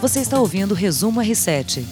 Você está ouvindo o Resumo R7.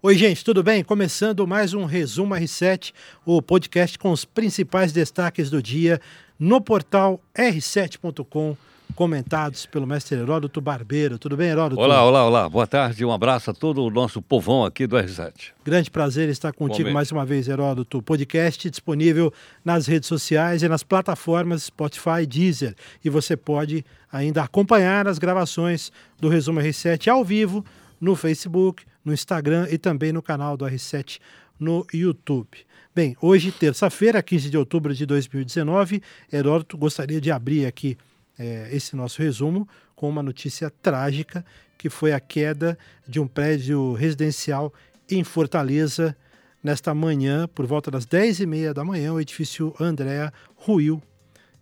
Oi, gente, tudo bem? Começando mais um Resumo R7, o podcast com os principais destaques do dia no portal r7.com comentados pelo mestre Heródoto Barbeiro. Tudo bem, Heródoto? Olá, olá, olá. Boa tarde, um abraço a todo o nosso povão aqui do R7. Grande prazer estar contigo mais uma vez, Heródoto. Podcast disponível nas redes sociais e nas plataformas Spotify Deezer. E você pode ainda acompanhar as gravações do Resumo R7 ao vivo no Facebook, no Instagram e também no canal do R7 no YouTube. Bem, hoje, terça-feira, 15 de outubro de 2019, Heródoto gostaria de abrir aqui é, esse nosso resumo com uma notícia trágica, que foi a queda de um prédio residencial em Fortaleza nesta manhã, por volta das 10h30 da manhã, o edifício Andréa ruiu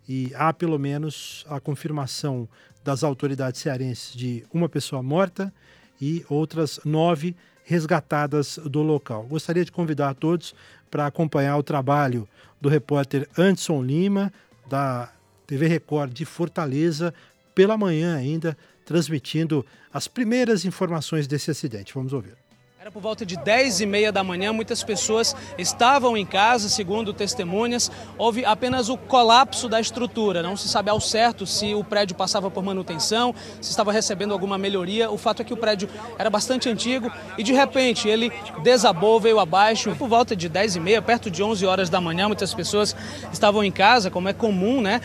e há pelo menos a confirmação das autoridades cearenses de uma pessoa morta e outras nove resgatadas do local. Gostaria de convidar a todos para acompanhar o trabalho do repórter Anderson Lima, da TV Record de Fortaleza, pela manhã ainda, transmitindo as primeiras informações desse acidente. Vamos ouvir. Era por volta de 10 e meia da manhã, muitas pessoas estavam em casa, segundo testemunhas. Houve apenas o colapso da estrutura. Não se sabe ao certo se o prédio passava por manutenção, se estava recebendo alguma melhoria. O fato é que o prédio era bastante antigo e de repente ele desabou, veio abaixo. Por volta de 10 e meia, perto de 11 horas da manhã, muitas pessoas estavam em casa, como é comum, né?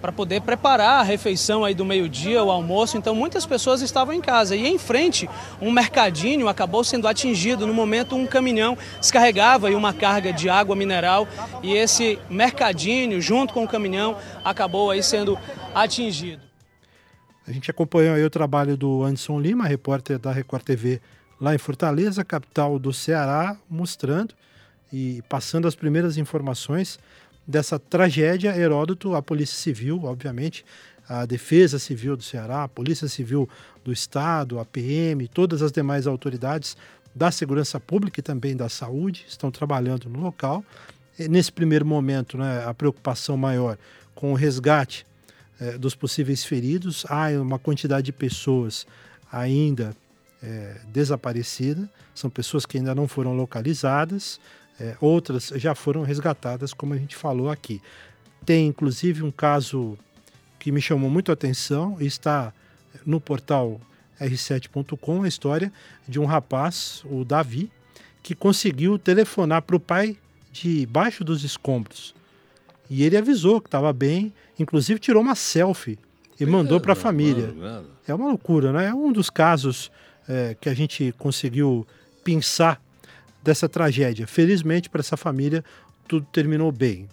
Para poder preparar a refeição aí do meio-dia, o almoço. Então muitas pessoas estavam em casa e em frente um mercadinho acabou sendo atingido. No momento um caminhão descarregava aí uma carga de água mineral e esse mercadinho junto com o caminhão acabou aí sendo atingido. A gente acompanhou aí o trabalho do Anderson Lima, repórter da Record TV lá em Fortaleza, capital do Ceará, mostrando e passando as primeiras informações dessa tragédia, Heródoto, a Polícia Civil, obviamente, a Defesa Civil do Ceará, a Polícia Civil do Estado, a PM, todas as demais autoridades da segurança pública e também da saúde estão trabalhando no local. Nesse primeiro momento, né, a preocupação maior com o resgate eh, dos possíveis feridos. Há uma quantidade de pessoas ainda eh, desaparecidas, são pessoas que ainda não foram localizadas. É, outras já foram resgatadas, como a gente falou aqui. Tem inclusive um caso que me chamou muito a atenção e está no portal r7.com a história de um rapaz, o Davi, que conseguiu telefonar para o pai de baixo dos escombros. E ele avisou que estava bem, inclusive tirou uma selfie e mandou para a família. É uma loucura, né? É um dos casos é, que a gente conseguiu pensar dessa tragédia. Felizmente para essa família tudo terminou bem.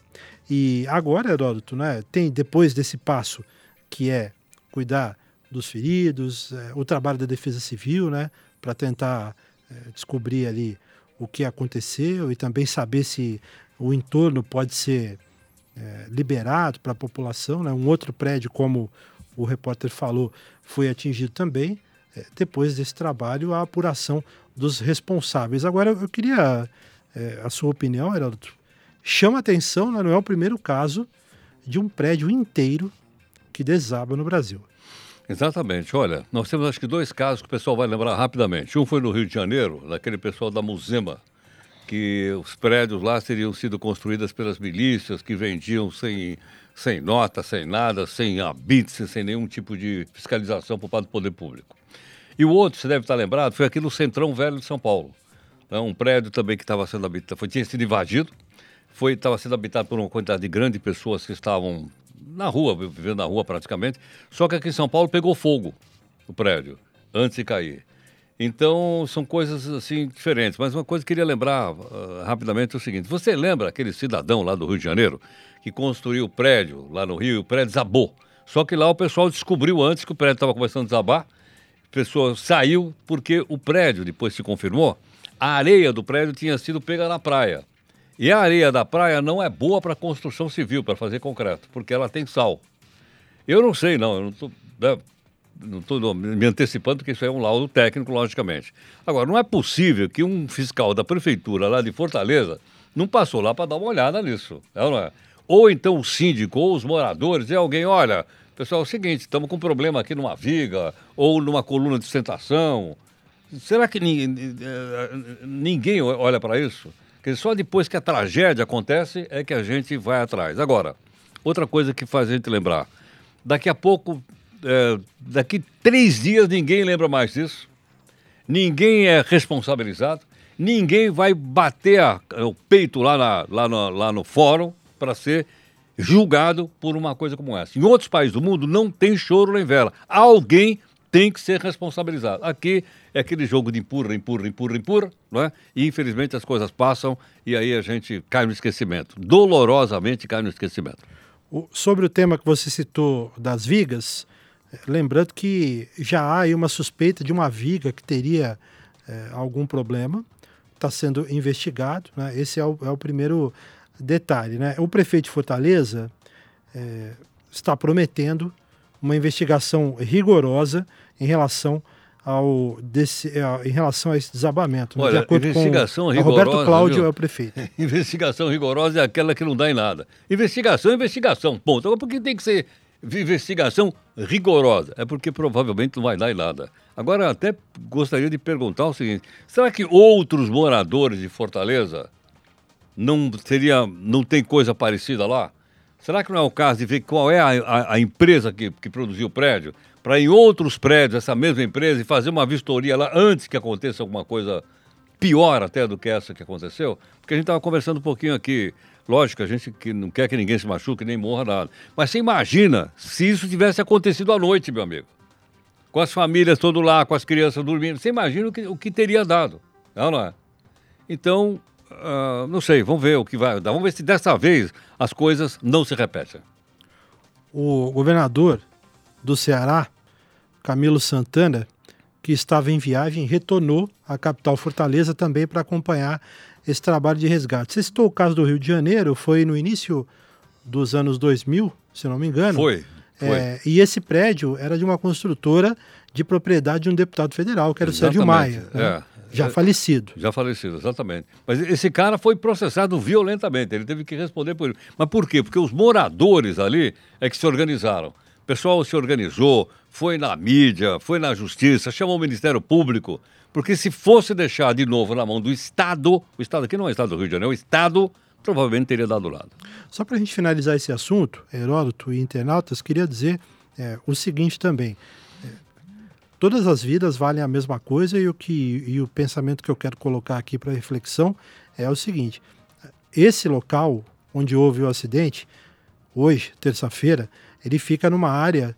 E agora, Heródoto, né, tem depois desse passo que é cuidar dos feridos, é, o trabalho da Defesa Civil, né, para tentar é, descobrir ali o que aconteceu e também saber se o entorno pode ser é, liberado para a população. Né? Um outro prédio, como o repórter falou, foi atingido também. É, depois desse trabalho, a apuração dos responsáveis. Agora, eu queria é, a sua opinião, Heraldo. Chama atenção, né? não é o primeiro caso de um prédio inteiro que desaba no Brasil. Exatamente. Olha, nós temos acho que dois casos que o pessoal vai lembrar rapidamente. Um foi no Rio de Janeiro, daquele pessoal da Musema, que os prédios lá teriam sido construídos pelas milícias que vendiam sem, sem nota, sem nada, sem habite, sem nenhum tipo de fiscalização por parte do poder público. E o outro, você deve estar lembrado, foi aqui no Centrão Velho de São Paulo. É um prédio também que estava sendo habitado, foi, tinha sido invadido, foi estava sendo habitado por uma quantidade grande de pessoas que estavam na rua, vivendo na rua praticamente. Só que aqui em São Paulo pegou fogo o prédio antes de cair. Então são coisas assim diferentes. Mas uma coisa que eu queria lembrar uh, rapidamente é o seguinte: você lembra aquele cidadão lá do Rio de Janeiro que construiu o prédio lá no Rio e o prédio desabou? Só que lá o pessoal descobriu antes que o prédio estava começando a desabar pessoa saiu porque o prédio, depois se confirmou, a areia do prédio tinha sido pega na praia. E a areia da praia não é boa para construção civil, para fazer concreto, porque ela tem sal. Eu não sei, não, eu não estou né, não estou me antecipando, porque isso é um laudo técnico, logicamente. Agora, não é possível que um fiscal da prefeitura lá de Fortaleza não passou lá para dar uma olhada nisso, é não é? Ou então o síndico ou os moradores, e alguém, olha, Pessoal, é o seguinte, estamos com um problema aqui numa viga ou numa coluna de sustentação. Será que ninguém, ninguém olha para isso? Porque só depois que a tragédia acontece é que a gente vai atrás. Agora, outra coisa que faz a gente lembrar. Daqui a pouco, é, daqui três dias, ninguém lembra mais disso. Ninguém é responsabilizado. Ninguém vai bater a, o peito lá, na, lá, no, lá no fórum para ser julgado por uma coisa como essa. Em outros países do mundo não tem choro nem vela. Alguém tem que ser responsabilizado. Aqui é aquele jogo de empurra, empurra, empurra, empurra, não é? E infelizmente as coisas passam e aí a gente cai no esquecimento. Dolorosamente cai no esquecimento. O, sobre o tema que você citou das vigas, lembrando que já há aí uma suspeita de uma viga que teria é, algum problema, está sendo investigado, né? Esse é o, é o primeiro detalhe. Né? O prefeito de Fortaleza é, está prometendo uma investigação rigorosa em relação ao desse, em relação a esse desabamento. Olha, de acordo investigação com rigorosa. Roberto Cláudio viu? é o prefeito. investigação rigorosa é aquela que não dá em nada. Investigação é investigação, ponto. Agora, por que tem que ser investigação rigorosa? É porque provavelmente não vai dar em nada. Agora, até gostaria de perguntar o seguinte: será que outros moradores de Fortaleza não seria, não tem coisa parecida lá? Será que não é o caso de ver qual é a, a, a empresa que, que produziu o prédio, para em outros prédios essa mesma empresa e fazer uma vistoria lá antes que aconteça alguma coisa pior até do que essa que aconteceu? Porque a gente estava conversando um pouquinho aqui, lógico, a gente que não quer que ninguém se machuque nem morra nada, mas você imagina se isso tivesse acontecido à noite, meu amigo, com as famílias todo lá, com as crianças dormindo, você imagina o que, o que teria dado, não, não é? Então, Uh, não sei, vamos ver o que vai dar. Vamos ver se dessa vez as coisas não se repetem. O governador do Ceará, Camilo Santana, que estava em viagem, retornou à capital Fortaleza também para acompanhar esse trabalho de resgate. Você citou o caso do Rio de Janeiro, foi no início dos anos 2000, se não me engano. Foi. É, e esse prédio era de uma construtora de propriedade de um deputado federal, que era Exatamente. o Sérgio Maia. Né? É. Já falecido. Já falecido, exatamente. Mas esse cara foi processado violentamente, ele teve que responder por isso. Mas por quê? Porque os moradores ali é que se organizaram. O pessoal se organizou, foi na mídia, foi na justiça, chamou o Ministério Público. Porque se fosse deixar de novo na mão do Estado, o Estado aqui não é o Estado do Rio de Janeiro, é o Estado provavelmente teria dado lado. Só para a gente finalizar esse assunto, Heródoto e internautas, queria dizer é, o seguinte também todas as vidas valem a mesma coisa e o que e o pensamento que eu quero colocar aqui para reflexão é o seguinte: esse local onde houve o acidente, hoje, terça-feira, ele fica numa área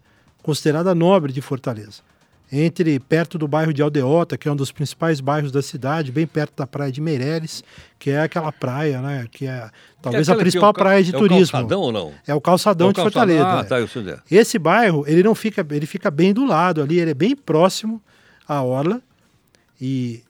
considerada nobre de Fortaleza entre perto do bairro de Aldeota, que é um dos principais bairros da cidade, bem perto da praia de Meireles, que é aquela praia, né, que é talvez é a principal praia de é turismo. É o calçadão ou não? É o calçadão, é o calçadão de Fortaleza. Ah, tá, eu sei. Esse bairro, ele não fica, ele fica bem do lado ali, ele é bem próximo à orla e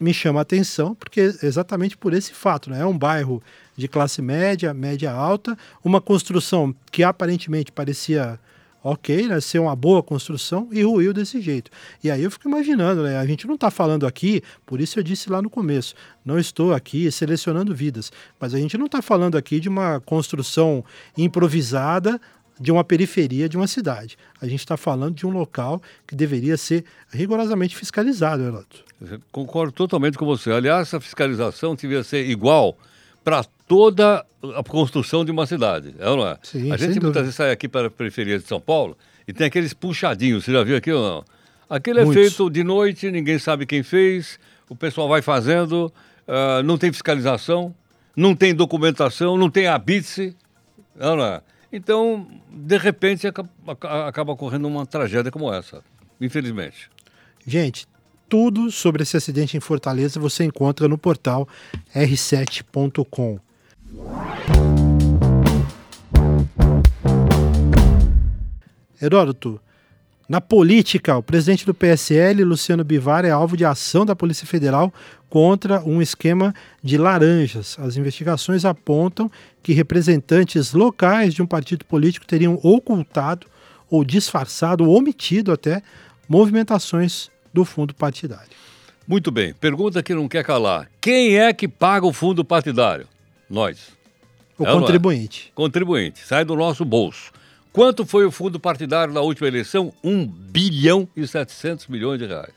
me chama a atenção porque exatamente por esse fato, né? É um bairro de classe média, média alta, uma construção que aparentemente parecia ok, né, ser uma boa construção e ruiu desse jeito. E aí eu fico imaginando, né, a gente não está falando aqui, por isso eu disse lá no começo, não estou aqui selecionando vidas, mas a gente não está falando aqui de uma construção improvisada de uma periferia de uma cidade. A gente está falando de um local que deveria ser rigorosamente fiscalizado, Relato. Concordo totalmente com você. Aliás, essa fiscalização deveria ser igual para toda a construção de uma cidade, é ou não é? Sim, a gente muitas vezes sai aqui para a periferia de São Paulo e tem aqueles puxadinhos, você já viu aqui ou não? Aquele Muitos. é feito de noite, ninguém sabe quem fez, o pessoal vai fazendo, uh, não tem fiscalização, não tem documentação, não tem habite, é ou não é? Então, de repente, acaba, acaba ocorrendo uma tragédia como essa, infelizmente. Gente, tudo sobre esse acidente em Fortaleza você encontra no portal r7.com. Heródoto, na política, o presidente do PSL, Luciano Bivar, é alvo de ação da Polícia Federal contra um esquema de laranjas. As investigações apontam que representantes locais de um partido político teriam ocultado ou disfarçado ou omitido até movimentações do fundo partidário. Muito bem. Pergunta que não quer calar. Quem é que paga o fundo partidário? Nós. O é, é? contribuinte. É? Contribuinte. Sai do nosso bolso. Quanto foi o fundo partidário na última eleição? 1 bilhão e 700 milhões de reais.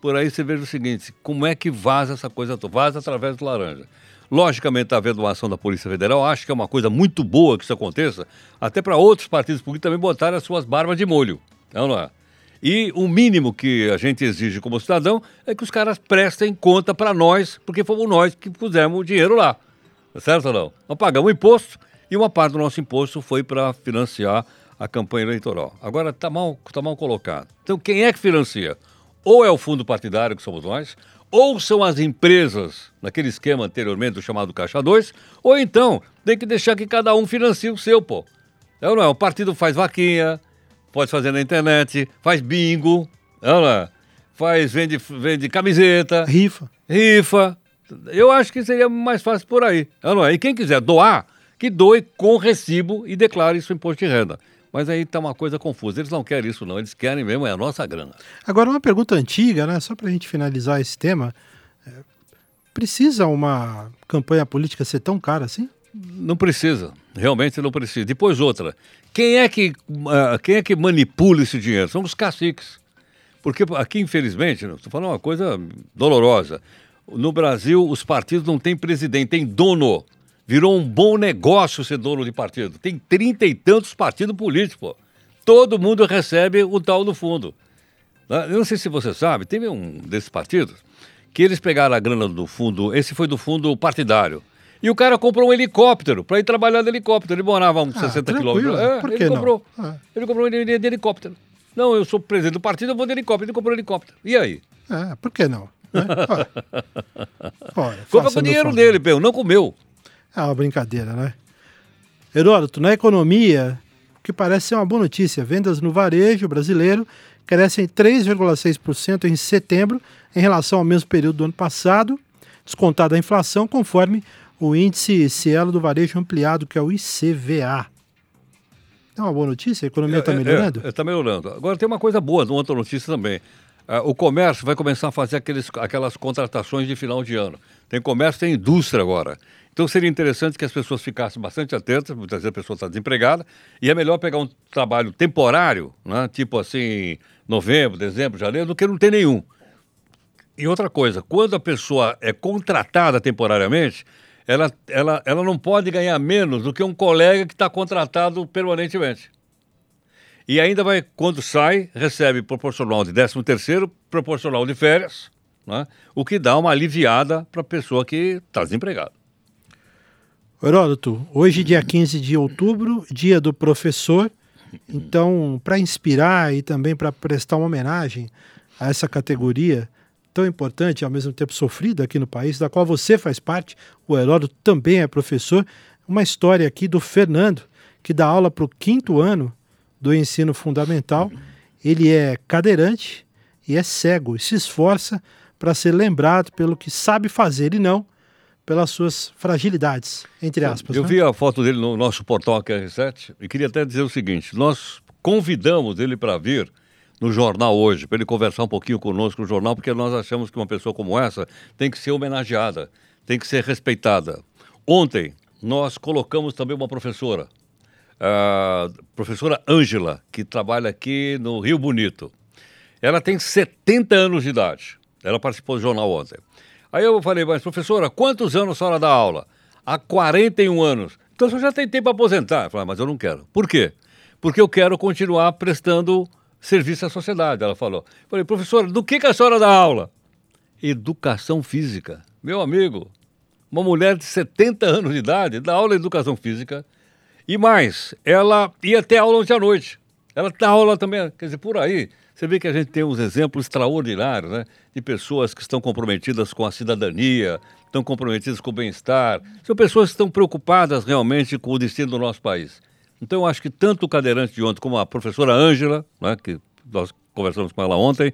Por aí você veja o seguinte, como é que vaza essa coisa? Vaza através do laranja. Logicamente, está havendo uma ação da Polícia Federal, acho que é uma coisa muito boa que isso aconteça, até para outros partidos políticos também botarem as suas barbas de molho. Não, não é? E o mínimo que a gente exige como cidadão é que os caras prestem conta para nós, porque fomos nós que pusemos o dinheiro lá. Tá certo ou não? Nós pagamos imposto e uma parte do nosso imposto foi para financiar a campanha eleitoral. Agora está mal, tá mal colocado. Então, quem é que financia? Ou é o fundo partidário, que somos nós, ou são as empresas, naquele esquema anteriormente do chamado Caixa 2, ou então tem que deixar que cada um financie o seu, pô. É ou não é? O partido faz vaquinha, pode fazer na internet, faz bingo, é ou não é? Faz, vende, vende camiseta. Rifa. Rifa. Eu acho que seria mais fácil por aí. Não é? E quem quiser doar, que doe com recibo e declare isso imposto de renda. Mas aí está uma coisa confusa. Eles não querem isso, não. Eles querem mesmo é a nossa grana. Agora, uma pergunta antiga, né? Só para a gente finalizar esse tema. É, precisa uma campanha política ser tão cara assim? Não precisa. Realmente não precisa. Depois outra. Quem é que, uh, quem é que manipula esse dinheiro? São os caciques. Porque aqui, infelizmente, estou falando uma coisa dolorosa. No Brasil, os partidos não têm presidente, tem dono. Virou um bom negócio ser dono de partido. Tem trinta e tantos partidos políticos. Todo mundo recebe o tal do fundo. Né? Eu não sei se você sabe, teve um desses partidos que eles pegaram a grana do fundo, esse foi do fundo partidário. E o cara comprou um helicóptero para ir trabalhar de helicóptero. Ele morava a uns ah, 60 quilômetros. É, Por que ele comprou. Ah. Ele comprou um de helicóptero. Não, eu sou presidente do partido, eu vou de helicóptero. Ele comprou um helicóptero. E aí? É, por que não? Né? Compra com o dinheiro dele, Peu, não com o meu. É uma brincadeira, né? Heródoto, na economia, o que parece ser uma boa notícia, vendas no varejo brasileiro crescem 3,6% em setembro em relação ao mesmo período do ano passado, descontada a inflação, conforme o índice Cielo do varejo ampliado, que é o ICVA. É uma boa notícia? A economia está é, é, melhorando? Está é, melhorando. Agora tem uma coisa boa, uma outra notícia também. Uh, o comércio vai começar a fazer aqueles, aquelas contratações de final de ano. Tem comércio, tem indústria agora. Então seria interessante que as pessoas ficassem bastante atentas, muitas vezes a pessoa está desempregada, e é melhor pegar um trabalho temporário, né, tipo assim, novembro, dezembro, janeiro, do que não ter nenhum. E outra coisa, quando a pessoa é contratada temporariamente, ela, ela, ela não pode ganhar menos do que um colega que está contratado permanentemente. E ainda vai, quando sai, recebe proporcional de 13 terceiro, proporcional de férias, né, o que dá uma aliviada para a pessoa que está desempregada. Heródoto, hoje, dia 15 de outubro, dia do professor. Então, para inspirar e também para prestar uma homenagem a essa categoria tão importante ao mesmo tempo sofrida aqui no país, da qual você faz parte, o Heródoto também é professor, uma história aqui do Fernando, que dá aula para o quinto ano do ensino fundamental. Ele é cadeirante e é cego e se esforça para ser lembrado pelo que sabe fazer e não pelas suas fragilidades, entre aspas. Eu né? vi a foto dele no nosso portal QR7 e queria até dizer o seguinte: nós convidamos ele para vir no jornal hoje, para ele conversar um pouquinho conosco no jornal, porque nós achamos que uma pessoa como essa tem que ser homenageada, tem que ser respeitada. Ontem nós colocamos também uma professora, a professora Ângela, que trabalha aqui no Rio Bonito. Ela tem 70 anos de idade. Ela participou do jornal ontem. Aí eu falei, mas professora, quantos anos a senhora dá aula? Há 41 anos. Então a senhora já tem tempo para aposentar. Eu falei, ah, mas eu não quero. Por quê? Porque eu quero continuar prestando serviço à sociedade, ela falou. Eu falei, professora, do que, que a senhora dá aula? Educação física. Meu amigo, uma mulher de 70 anos de idade dá aula de educação física. E mais, ela ia ter aula ontem à noite. Ela dá aula também, quer dizer, por aí. Você vê que a gente tem uns exemplos extraordinários, né? De pessoas que estão comprometidas com a cidadania, estão comprometidas com o bem-estar. São pessoas que estão preocupadas realmente com o destino do nosso país. Então, eu acho que tanto o cadeirante de ontem como a professora Ângela, né, que nós conversamos com ela ontem,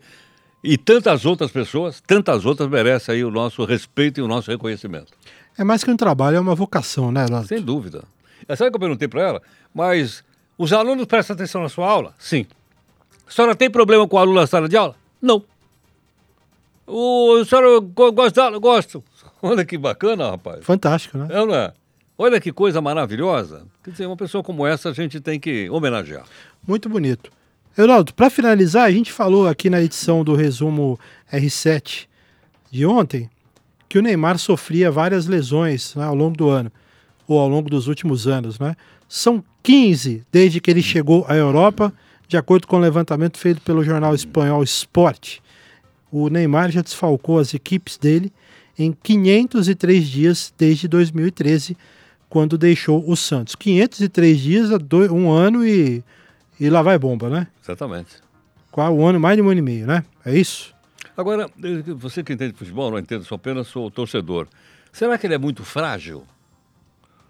e tantas outras pessoas, tantas outras merecem aí o nosso respeito e o nosso reconhecimento. É mais que um trabalho, é uma vocação, né, Lando? Sem dúvida. Sabe o que eu perguntei para ela? Mas os alunos prestam atenção na sua aula? Sim. A senhora tem problema com o aluno na sala de aula? Não. O, a senhora gosta da aula? Gosto. Olha que bacana, rapaz. Fantástico, né? É, não é? Olha que coisa maravilhosa. Quer dizer, uma pessoa como essa a gente tem que homenagear. Muito bonito. Eudaldo, para finalizar, a gente falou aqui na edição do resumo R7 de ontem que o Neymar sofria várias lesões né, ao longo do ano, ou ao longo dos últimos anos. Né? São 15 desde que ele chegou à Europa, de acordo com o levantamento feito pelo jornal espanhol Sport. O Neymar já desfalcou as equipes dele em 503 dias desde 2013, quando deixou o Santos. 503 dias, um ano e, e lá vai bomba, né? Exatamente. Qual um ano, mais de um ano e meio, né? É isso? Agora, você que entende de futebol, não entendo, sou apenas sou torcedor. Será que ele é muito frágil?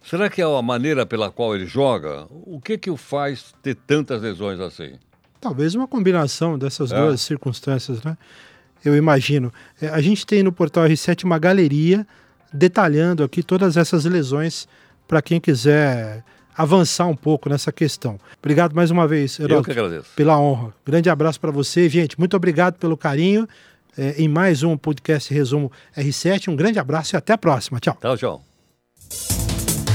Será que é a maneira pela qual ele joga? O que que o faz ter tantas lesões assim? Talvez uma combinação dessas é. duas circunstâncias, né? Eu imagino. É, a gente tem no portal R7 uma galeria detalhando aqui todas essas lesões para quem quiser avançar um pouco nessa questão. Obrigado mais uma vez, Heródoto, Eu que agradeço. pela honra. Grande abraço para você, gente. Muito obrigado pelo carinho é, em mais um podcast Resumo R7. Um grande abraço e até a próxima. Tchau. Tchau, tchau.